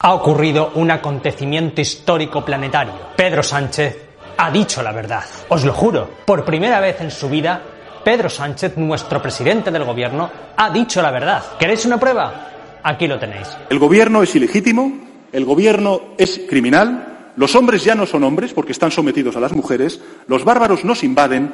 Ha ocurrido un acontecimiento histórico planetario. Pedro Sánchez ha dicho la verdad. Os lo juro, por primera vez en su vida, Pedro Sánchez, nuestro presidente del gobierno, ha dicho la verdad. ¿Queréis una prueba? Aquí lo tenéis. El gobierno es ilegítimo, el gobierno es criminal, los hombres ya no son hombres porque están sometidos a las mujeres, los bárbaros nos invaden,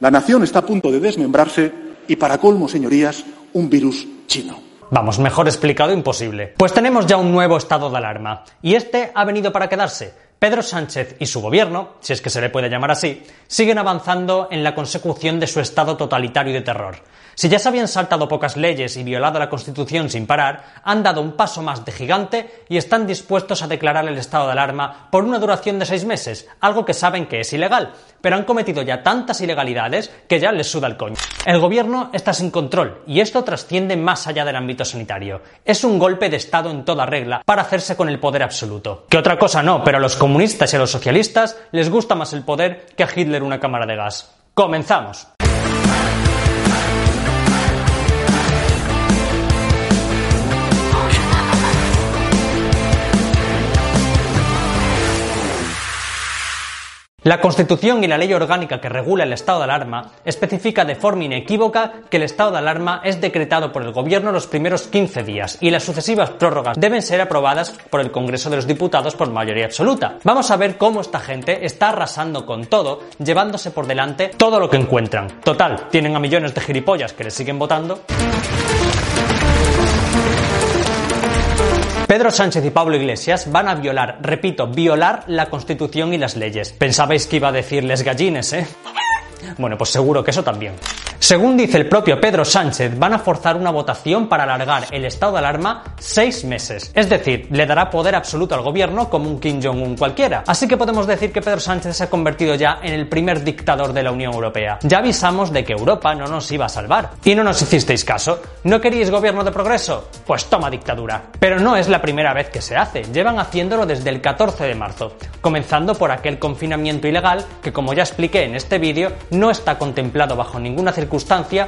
la nación está a punto de desmembrarse y, para colmo, señorías, un virus chino. Vamos, mejor explicado imposible. Pues tenemos ya un nuevo estado de alarma, y este ha venido para quedarse. Pedro Sánchez y su gobierno, si es que se le puede llamar así, siguen avanzando en la consecución de su estado totalitario de terror. Si ya se habían saltado pocas leyes y violado la Constitución sin parar, han dado un paso más de gigante y están dispuestos a declarar el estado de alarma por una duración de seis meses, algo que saben que es ilegal, pero han cometido ya tantas ilegalidades que ya les suda el coño. El gobierno está sin control y esto trasciende más allá del ámbito sanitario. Es un golpe de Estado en toda regla para hacerse con el poder absoluto. Que otra cosa no, pero a los comunistas y a los socialistas les gusta más el poder que a Hitler una cámara de gas. Comenzamos. La Constitución y la ley orgánica que regula el estado de alarma especifica de forma inequívoca que el estado de alarma es decretado por el Gobierno los primeros 15 días y las sucesivas prórrogas deben ser aprobadas por el Congreso de los Diputados por mayoría absoluta. Vamos a ver cómo esta gente está arrasando con todo, llevándose por delante todo lo que encuentran. Total, tienen a millones de gilipollas que les siguen votando. Pedro Sánchez y Pablo Iglesias van a violar, repito, violar la Constitución y las leyes. Pensabais que iba a decirles gallines, ¿eh? Bueno, pues seguro que eso también. Según dice el propio Pedro Sánchez, van a forzar una votación para alargar el estado de alarma seis meses. Es decir, le dará poder absoluto al gobierno como un Kim Jong-un cualquiera. Así que podemos decir que Pedro Sánchez se ha convertido ya en el primer dictador de la Unión Europea. Ya avisamos de que Europa no nos iba a salvar. Y no nos hicisteis caso. ¿No queríais gobierno de progreso? Pues toma dictadura. Pero no es la primera vez que se hace. Llevan haciéndolo desde el 14 de marzo. Comenzando por aquel confinamiento ilegal que, como ya expliqué en este vídeo, no está contemplado bajo ninguna circunstancia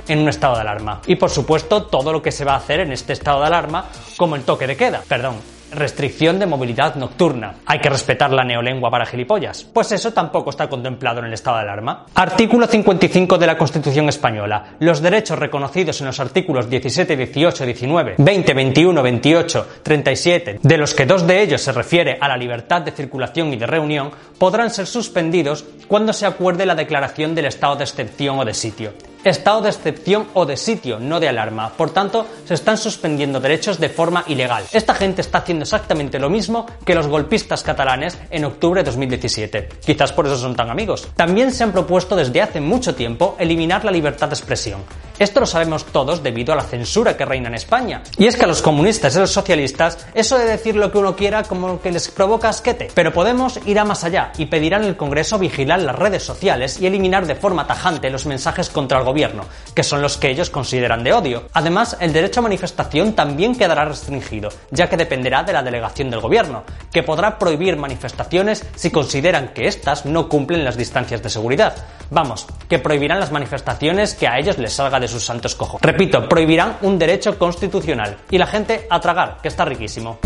en un estado de alarma. Y por supuesto, todo lo que se va a hacer en este estado de alarma, como el toque de queda. Perdón, restricción de movilidad nocturna. Hay que respetar la neolengua para gilipollas. Pues eso tampoco está contemplado en el estado de alarma. Artículo 55 de la Constitución española. Los derechos reconocidos en los artículos 17, 18, 19, 20, 21, 28, 37, de los que dos de ellos se refiere a la libertad de circulación y de reunión, podrán ser suspendidos cuando se acuerde la declaración del estado de excepción o de sitio estado de excepción o de sitio, no de alarma. Por tanto, se están suspendiendo derechos de forma ilegal. Esta gente está haciendo exactamente lo mismo que los golpistas catalanes en octubre de 2017. Quizás por eso son tan amigos. También se han propuesto desde hace mucho tiempo eliminar la libertad de expresión. Esto lo sabemos todos debido a la censura que reina en España. Y es que a los comunistas y a los socialistas eso de decir lo que uno quiera como que les provoca asquete. Pero Podemos irá más allá y pedirán el Congreso vigilar las redes sociales y eliminar de forma tajante los mensajes contra el gobierno, que son los que ellos consideran de odio. Además, el derecho a manifestación también quedará restringido, ya que dependerá de la delegación del gobierno, que podrá prohibir manifestaciones si consideran que éstas no cumplen las distancias de seguridad. Vamos, que prohibirán las manifestaciones que a ellos les salga de sus santos cojos. Repito, prohibirán un derecho constitucional. Y la gente a tragar, que está riquísimo.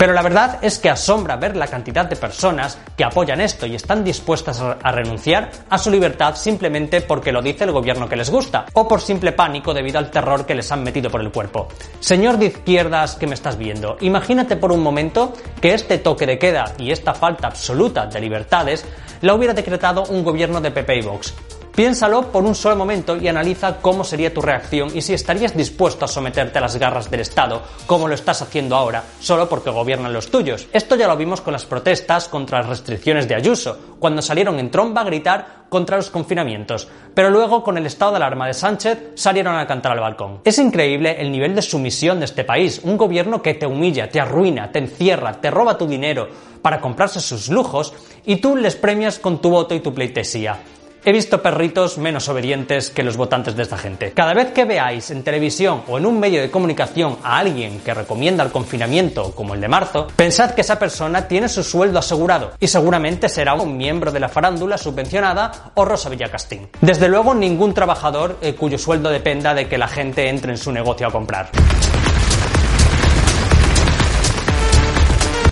Pero la verdad es que asombra ver la cantidad de personas que apoyan esto y están dispuestas a renunciar a su libertad simplemente porque lo dice el gobierno que les gusta, o por simple pánico debido al terror que les han metido por el cuerpo. Señor de izquierdas que me estás viendo, imagínate por un momento que este toque de queda y esta falta absoluta de libertades la hubiera decretado un gobierno de PP y Vox. Piénsalo por un solo momento y analiza cómo sería tu reacción y si estarías dispuesto a someterte a las garras del Estado, como lo estás haciendo ahora, solo porque gobiernan los tuyos. Esto ya lo vimos con las protestas contra las restricciones de Ayuso, cuando salieron en tromba a gritar contra los confinamientos, pero luego con el estado de alarma de Sánchez salieron a cantar al balcón. Es increíble el nivel de sumisión de este país, un gobierno que te humilla, te arruina, te encierra, te roba tu dinero para comprarse sus lujos y tú les premias con tu voto y tu pleitesía. He visto perritos menos obedientes que los votantes de esta gente. Cada vez que veáis en televisión o en un medio de comunicación a alguien que recomienda el confinamiento como el de marzo, pensad que esa persona tiene su sueldo asegurado y seguramente será un miembro de la farándula subvencionada o Rosa Villacastín. Desde luego ningún trabajador eh, cuyo sueldo dependa de que la gente entre en su negocio a comprar.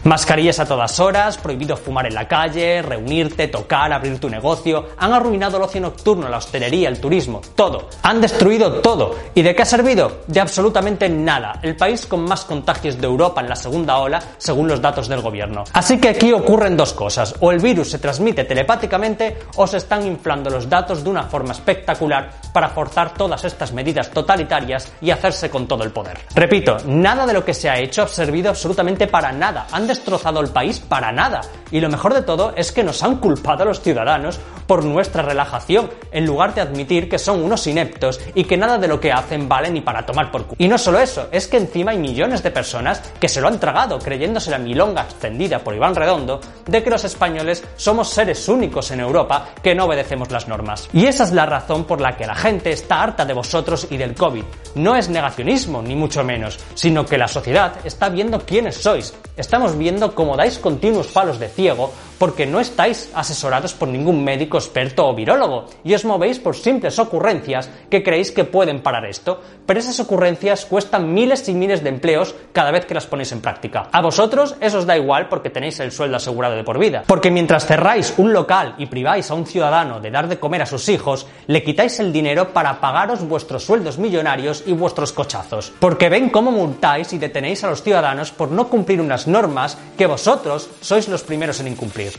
Mascarillas a todas horas, prohibido fumar en la calle, reunirte, tocar, abrir tu negocio. Han arruinado el ocio nocturno, la hostelería, el turismo, todo. Han destruido todo. ¿Y de qué ha servido? De absolutamente nada. El país con más contagios de Europa en la segunda ola, según los datos del gobierno. Así que aquí ocurren dos cosas. O el virus se transmite telepáticamente o se están inflando los datos de una forma espectacular para forzar todas estas medidas totalitarias y hacerse con todo el poder. Repito, nada de lo que se ha hecho ha servido absolutamente para nada. Han destrozado el país para nada. Y lo mejor de todo es que nos han culpado a los ciudadanos por nuestra relajación, en lugar de admitir que son unos ineptos y que nada de lo que hacen vale ni para tomar por culo. Y no solo eso, es que encima hay millones de personas que se lo han tragado creyéndose la milonga extendida por Iván Redondo de que los españoles somos seres únicos en Europa que no obedecemos las normas. Y esa es la razón por la que la gente está harta de vosotros y del COVID. No es negacionismo, ni mucho menos, sino que la sociedad está viendo quiénes sois. Estamos viendo cómo dais continuos palos de ciego porque no estáis asesorados por ningún médico experto o virólogo. Y os movéis por simples ocurrencias que creéis que pueden parar esto, pero esas ocurrencias cuestan miles y miles de empleos cada vez que las ponéis en práctica. A vosotros eso os da igual porque tenéis el sueldo asegurado de por vida, porque mientras cerráis un local y priváis a un ciudadano de dar de comer a sus hijos, le quitáis el dinero para pagaros vuestros sueldos millonarios y vuestros cochazos, porque ven cómo multáis y detenéis a los ciudadanos por no cumplir unas normas que vosotros sois los primeros en incumplir.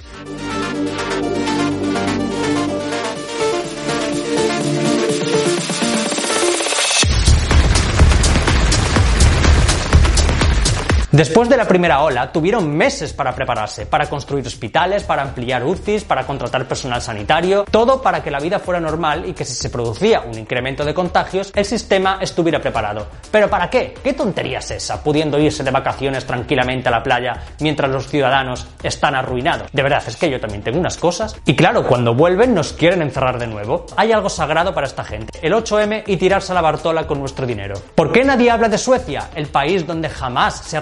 Después de la primera ola, tuvieron meses para prepararse, para construir hospitales, para ampliar UCIs, para contratar personal sanitario, todo para que la vida fuera normal y que si se producía un incremento de contagios, el sistema estuviera preparado. ¿Pero para qué? ¿Qué tontería es esa, pudiendo irse de vacaciones tranquilamente a la playa mientras los ciudadanos están arruinados? De verdad, es que yo también tengo unas cosas. Y claro, cuando vuelven nos quieren encerrar de nuevo. Hay algo sagrado para esta gente, el 8M y tirarse a la Bartola con nuestro dinero. ¿Por qué nadie habla de Suecia, el país donde jamás se ha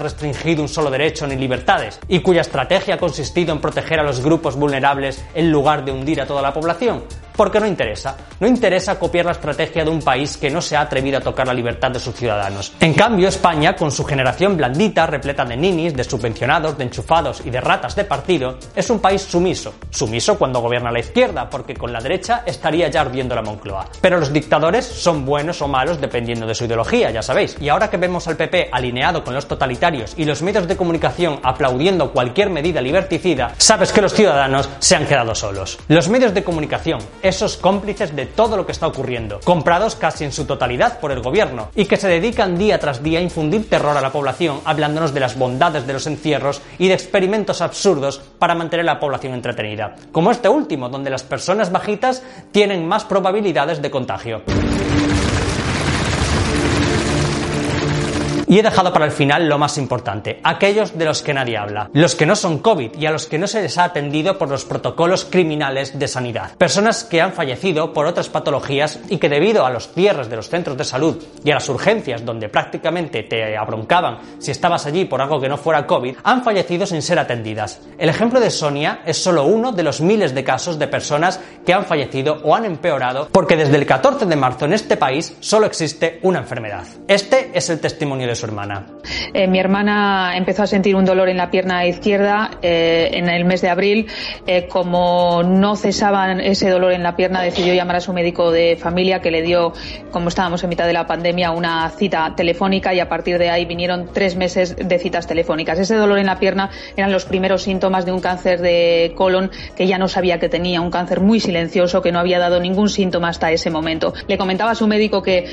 un solo derecho ni libertades y cuya estrategia ha consistido en proteger a los grupos vulnerables en lugar de hundir a toda la población? Porque no interesa. No interesa copiar la estrategia de un país que no se ha atrevido a tocar la libertad de sus ciudadanos. En cambio, España, con su generación blandita, repleta de ninis, de subvencionados, de enchufados y de ratas de partido, es un país sumiso. Sumiso cuando gobierna la izquierda, porque con la derecha estaría ya ardiendo la Moncloa. Pero los dictadores son buenos o malos dependiendo de su ideología, ya sabéis. Y ahora que vemos al PP alineado con los totalitarios y los medios de comunicación aplaudiendo cualquier medida liberticida, sabes que los ciudadanos se han quedado solos. Los medios de comunicación, esos cómplices de todo lo que está ocurriendo, comprados casi en su totalidad por el gobierno, y que se dedican día tras día a infundir terror a la población, hablándonos de las bondades de los encierros y de experimentos absurdos para mantener a la población entretenida, como este último, donde las personas bajitas tienen más probabilidades de contagio. Y he dejado para el final lo más importante, aquellos de los que nadie habla, los que no son COVID y a los que no se les ha atendido por los protocolos criminales de sanidad. Personas que han fallecido por otras patologías y que debido a los cierres de los centros de salud y a las urgencias donde prácticamente te abroncaban si estabas allí por algo que no fuera COVID, han fallecido sin ser atendidas. El ejemplo de Sonia es solo uno de los miles de casos de personas que han fallecido o han empeorado porque desde el 14 de marzo en este país solo existe una enfermedad. Este es el testimonio de su hermana? Eh, mi hermana empezó a sentir un dolor en la pierna izquierda eh, en el mes de abril. Eh, como no cesaba ese dolor en la pierna, decidió llamar a su médico de familia que le dio, como estábamos en mitad de la pandemia, una cita telefónica y a partir de ahí vinieron tres meses de citas telefónicas. Ese dolor en la pierna eran los primeros síntomas de un cáncer de colon que ya no sabía que tenía, un cáncer muy silencioso que no había dado ningún síntoma hasta ese momento. Le comentaba a su médico que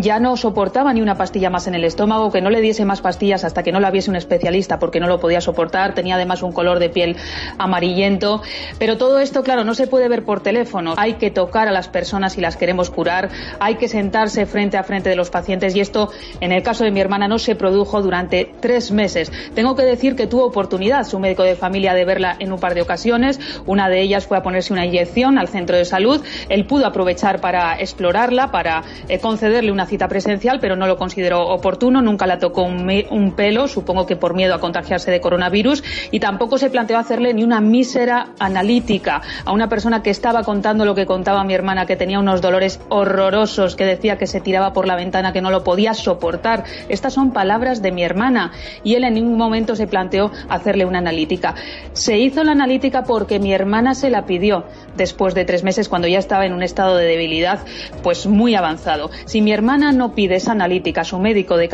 ya no soportaba ni una pastilla más en el estómago o que no le diese más pastillas hasta que no la viese un especialista porque no lo podía soportar. Tenía además un color de piel amarillento. Pero todo esto, claro, no se puede ver por teléfono. Hay que tocar a las personas si las queremos curar. Hay que sentarse frente a frente de los pacientes y esto, en el caso de mi hermana, no se produjo durante tres meses. Tengo que decir que tuvo oportunidad su médico de familia de verla en un par de ocasiones. Una de ellas fue a ponerse una inyección al centro de salud. Él pudo aprovechar para explorarla, para eh, concederle una cita presencial, pero no lo consideró oportuno. Nunca la tocó un, un pelo, supongo que por miedo a contagiarse de coronavirus. Y tampoco se planteó hacerle ni una mísera analítica a una persona que estaba contando lo que contaba mi hermana, que tenía unos dolores horrorosos, que decía que se tiraba por la ventana, que no lo podía soportar. Estas son palabras de mi hermana. Y él en ningún momento se planteó hacerle una analítica. Se hizo la analítica porque mi hermana se la pidió después de tres meses cuando ya estaba en un estado de debilidad pues muy avanzado. Si mi hermana no pide esa analítica a su médico de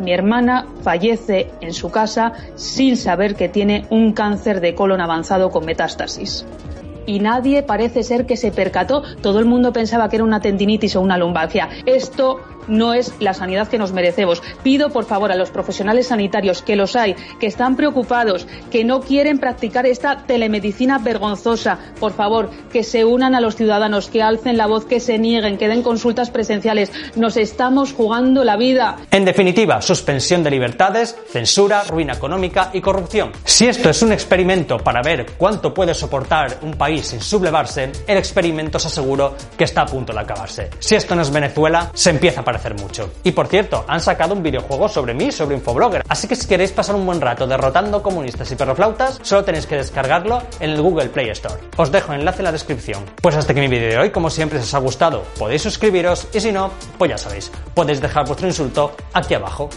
mi hermana fallece en su casa sin saber que tiene un cáncer de colon avanzado con metástasis y nadie parece ser que se percató. Todo el mundo pensaba que era una tendinitis o una lumbalgia. Esto no es la sanidad que nos merecemos. Pido, por favor, a los profesionales sanitarios, que los hay, que están preocupados, que no quieren practicar esta telemedicina vergonzosa, por favor, que se unan a los ciudadanos, que alcen la voz, que se nieguen, que den consultas presenciales. Nos estamos jugando la vida. En definitiva, suspensión de libertades, censura, ruina económica y corrupción. Si esto es un experimento para ver cuánto puede soportar un país sin sublevarse, el experimento os aseguro que está a punto de acabarse. Si esto no es Venezuela, se empieza a mucho. Y por cierto, han sacado un videojuego sobre mí, sobre Infoblogger. Así que si queréis pasar un buen rato derrotando comunistas y perroflautas, solo tenéis que descargarlo en el Google Play Store. Os dejo el enlace en la descripción. Pues hasta aquí mi vídeo de hoy, como siempre si os ha gustado, podéis suscribiros y si no, pues ya sabéis, podéis dejar vuestro insulto aquí abajo.